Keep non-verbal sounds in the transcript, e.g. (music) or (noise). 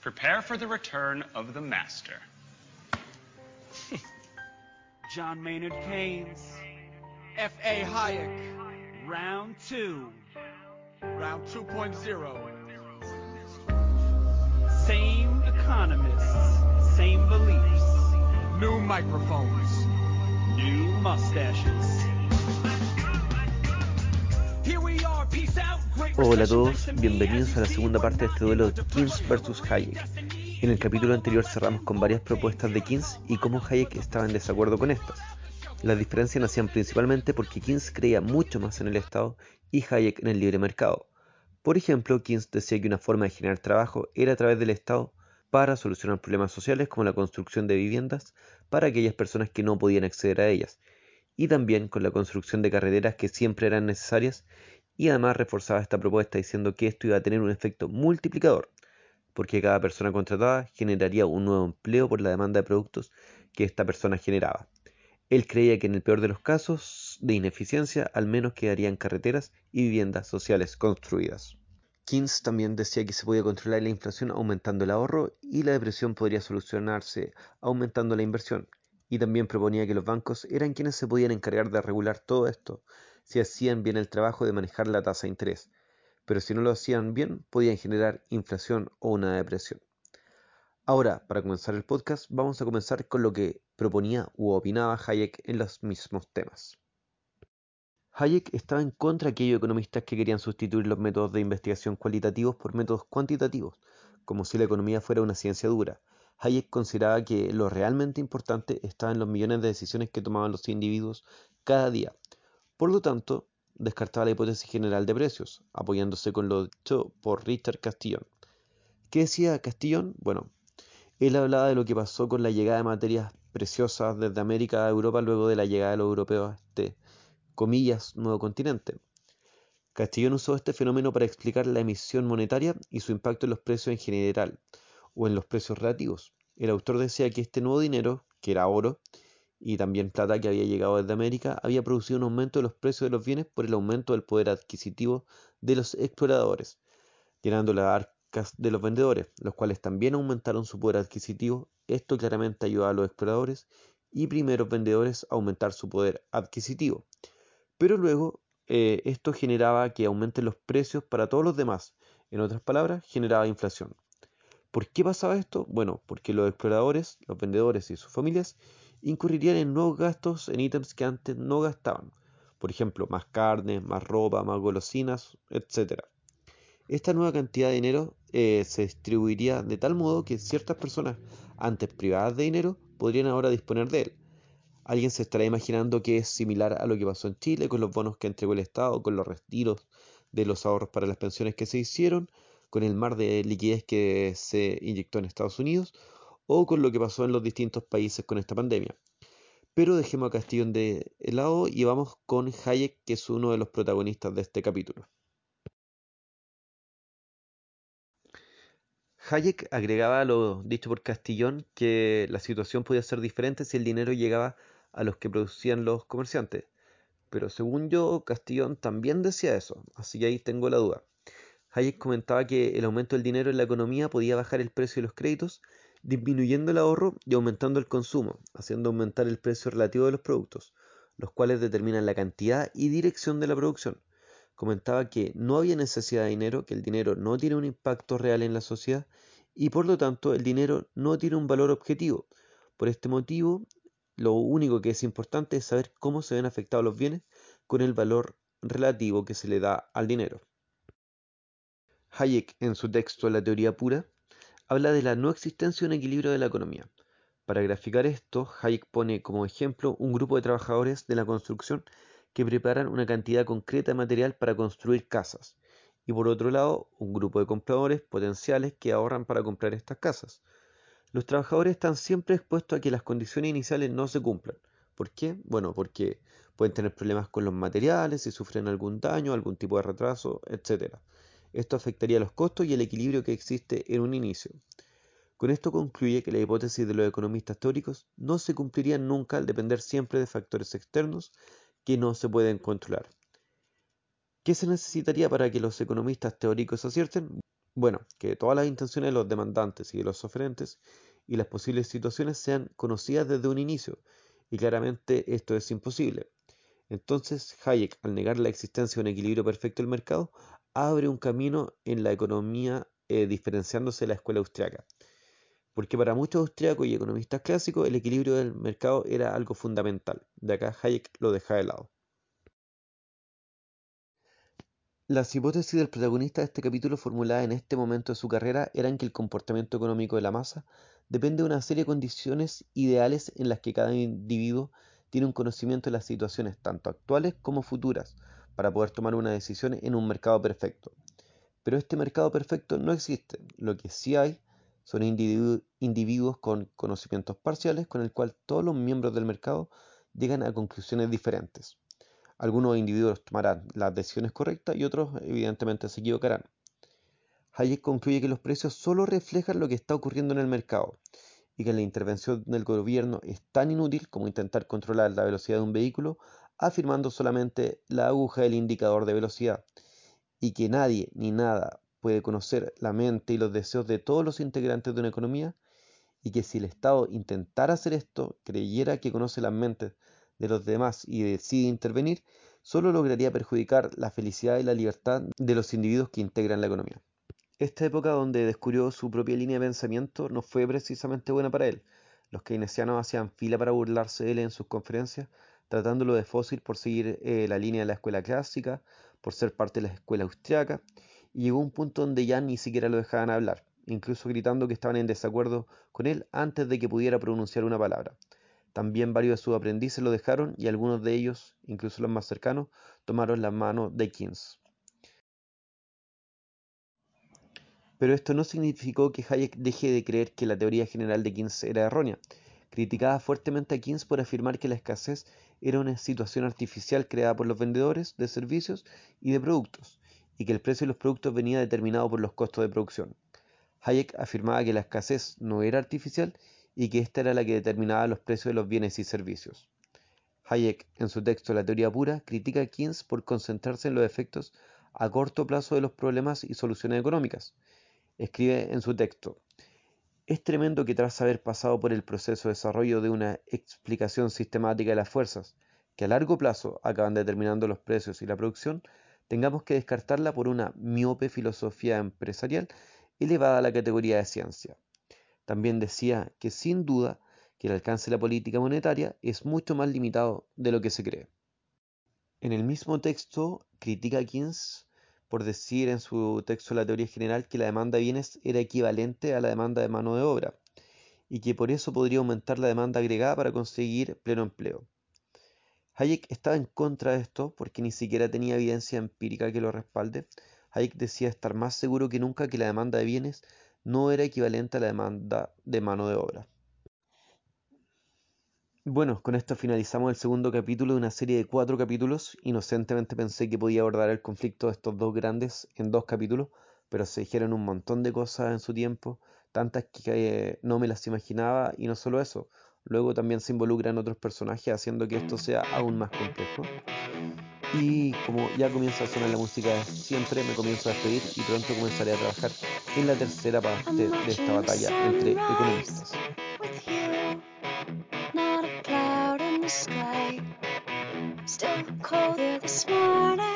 Prepare for the return of the master. (laughs) John Maynard Keynes, F.A. Hayek, round two. Round 2.0. Same economists, same beliefs, New microphones. new mustaches. Hola a todos, bienvenidos a la segunda parte de este duelo Keynes vs Hayek. En el capítulo anterior cerramos con varias propuestas de Keynes y cómo Hayek estaba en desacuerdo con estas. Las diferencias nacían principalmente porque Keynes creía mucho más en el Estado y Hayek en el libre mercado. Por ejemplo, Keynes decía que una forma de generar trabajo era a través del Estado para solucionar problemas sociales como la construcción de viviendas para aquellas personas que no podían acceder a ellas, y también con la construcción de carreteras que siempre eran necesarias y además reforzaba esta propuesta diciendo que esto iba a tener un efecto multiplicador, porque cada persona contratada generaría un nuevo empleo por la demanda de productos que esta persona generaba. Él creía que en el peor de los casos de ineficiencia al menos quedarían carreteras y viviendas sociales construidas. Keynes también decía que se podía controlar la inflación aumentando el ahorro y la depresión podría solucionarse aumentando la inversión. Y también proponía que los bancos eran quienes se podían encargar de regular todo esto si hacían bien el trabajo de manejar la tasa de interés. Pero si no lo hacían bien, podían generar inflación o una depresión. Ahora, para comenzar el podcast, vamos a comenzar con lo que proponía u opinaba Hayek en los mismos temas. Hayek estaba en contra de aquellos economistas que querían sustituir los métodos de investigación cualitativos por métodos cuantitativos, como si la economía fuera una ciencia dura. Hayek consideraba que lo realmente importante estaba en los millones de decisiones que tomaban los individuos cada día. Por lo tanto, descartaba la hipótesis general de precios, apoyándose con lo dicho por Richard Castillon. ¿Qué decía Castillon? Bueno, él hablaba de lo que pasó con la llegada de materias preciosas desde América a Europa luego de la llegada de los europeos a este, comillas, nuevo continente. Castillon usó este fenómeno para explicar la emisión monetaria y su impacto en los precios en general, o en los precios relativos. El autor decía que este nuevo dinero, que era oro, y también plata que había llegado desde América, había producido un aumento de los precios de los bienes por el aumento del poder adquisitivo de los exploradores, llenando las arcas de los vendedores, los cuales también aumentaron su poder adquisitivo. Esto claramente ayudó a los exploradores y primeros vendedores a aumentar su poder adquisitivo. Pero luego eh, esto generaba que aumenten los precios para todos los demás. En otras palabras, generaba inflación. ¿Por qué pasaba esto? Bueno, porque los exploradores, los vendedores y sus familias incurrirían en nuevos gastos en ítems que antes no gastaban. Por ejemplo, más carne, más ropa, más golosinas, etc. Esta nueva cantidad de dinero eh, se distribuiría de tal modo que ciertas personas antes privadas de dinero podrían ahora disponer de él. Alguien se estará imaginando que es similar a lo que pasó en Chile con los bonos que entregó el Estado, con los retiros de los ahorros para las pensiones que se hicieron, con el mar de liquidez que se inyectó en Estados Unidos o con lo que pasó en los distintos países con esta pandemia. Pero dejemos a Castillón de lado y vamos con Hayek, que es uno de los protagonistas de este capítulo. Hayek agregaba lo dicho por Castillón que la situación podía ser diferente si el dinero llegaba a los que producían los comerciantes. Pero según yo, Castillón también decía eso, así que ahí tengo la duda. Hayek comentaba que el aumento del dinero en la economía podía bajar el precio de los créditos, disminuyendo el ahorro y aumentando el consumo, haciendo aumentar el precio relativo de los productos, los cuales determinan la cantidad y dirección de la producción. Comentaba que no había necesidad de dinero, que el dinero no tiene un impacto real en la sociedad y por lo tanto el dinero no tiene un valor objetivo. Por este motivo, lo único que es importante es saber cómo se ven afectados los bienes con el valor relativo que se le da al dinero. Hayek, en su texto La teoría pura, habla de la no existencia de un equilibrio de la economía. Para graficar esto, Hayek pone como ejemplo un grupo de trabajadores de la construcción que preparan una cantidad concreta de material para construir casas, y por otro lado, un grupo de compradores potenciales que ahorran para comprar estas casas. Los trabajadores están siempre expuestos a que las condiciones iniciales no se cumplan. ¿Por qué? Bueno, porque pueden tener problemas con los materiales, si sufren algún daño, algún tipo de retraso, etc. Esto afectaría los costos y el equilibrio que existe en un inicio. Con esto concluye que la hipótesis de los economistas teóricos no se cumpliría nunca al depender siempre de factores externos que no se pueden controlar. ¿Qué se necesitaría para que los economistas teóricos acierten? Bueno, que todas las intenciones de los demandantes y de los oferentes y las posibles situaciones sean conocidas desde un inicio, y claramente esto es imposible. Entonces, Hayek, al negar la existencia de un equilibrio perfecto del mercado, abre un camino en la economía eh, diferenciándose de la escuela austriaca. Porque para muchos austriacos y economistas clásicos el equilibrio del mercado era algo fundamental. De acá Hayek lo deja de lado. Las hipótesis del protagonista de este capítulo formuladas en este momento de su carrera eran que el comportamiento económico de la masa depende de una serie de condiciones ideales en las que cada individuo tiene un conocimiento de las situaciones tanto actuales como futuras para poder tomar una decisión en un mercado perfecto. Pero este mercado perfecto no existe. Lo que sí hay son individuos con conocimientos parciales con el cual todos los miembros del mercado llegan a conclusiones diferentes. Algunos individuos tomarán las decisiones correctas y otros evidentemente se equivocarán. Hayek concluye que los precios solo reflejan lo que está ocurriendo en el mercado y que la intervención del gobierno es tan inútil como intentar controlar la velocidad de un vehículo afirmando solamente la aguja del indicador de velocidad y que nadie ni nada puede conocer la mente y los deseos de todos los integrantes de una economía y que si el Estado intentara hacer esto, creyera que conoce las mentes de los demás y decide intervenir, solo lograría perjudicar la felicidad y la libertad de los individuos que integran la economía. Esta época donde descubrió su propia línea de pensamiento no fue precisamente buena para él. Los keynesianos hacían fila para burlarse de él en sus conferencias, tratándolo de fósil por seguir eh, la línea de la escuela clásica, por ser parte de la escuela austriaca, y llegó un punto donde ya ni siquiera lo dejaban hablar, incluso gritando que estaban en desacuerdo con él antes de que pudiera pronunciar una palabra. También varios de sus aprendices lo dejaron y algunos de ellos, incluso los más cercanos, tomaron la mano de Keynes. Pero esto no significó que Hayek deje de creer que la teoría general de Keynes era errónea. Criticaba fuertemente a Keynes por afirmar que la escasez era una situación artificial creada por los vendedores de servicios y de productos, y que el precio de los productos venía determinado por los costos de producción. Hayek afirmaba que la escasez no era artificial y que esta era la que determinaba los precios de los bienes y servicios. Hayek, en su texto La teoría pura, critica a Keynes por concentrarse en los efectos a corto plazo de los problemas y soluciones económicas. Escribe en su texto, es tremendo que tras haber pasado por el proceso de desarrollo de una explicación sistemática de las fuerzas, que a largo plazo acaban determinando los precios y la producción, tengamos que descartarla por una miope filosofía empresarial elevada a la categoría de ciencia. También decía que sin duda que el alcance de la política monetaria es mucho más limitado de lo que se cree. En el mismo texto critica Keynes por decir en su texto la teoría general que la demanda de bienes era equivalente a la demanda de mano de obra y que por eso podría aumentar la demanda agregada para conseguir pleno empleo. Hayek estaba en contra de esto porque ni siquiera tenía evidencia empírica que lo respalde. Hayek decía estar más seguro que nunca que la demanda de bienes no era equivalente a la demanda de mano de obra. Bueno, con esto finalizamos el segundo capítulo de una serie de cuatro capítulos. Inocentemente pensé que podía abordar el conflicto de estos dos grandes en dos capítulos, pero se dijeron un montón de cosas en su tiempo, tantas que no me las imaginaba y no solo eso, luego también se involucran otros personajes haciendo que esto sea aún más complejo. Y como ya comienza a sonar la música siempre, me comienzo a despedir y pronto comenzaré a trabajar en la tercera parte de esta batalla entre economistas. Still cold this morning.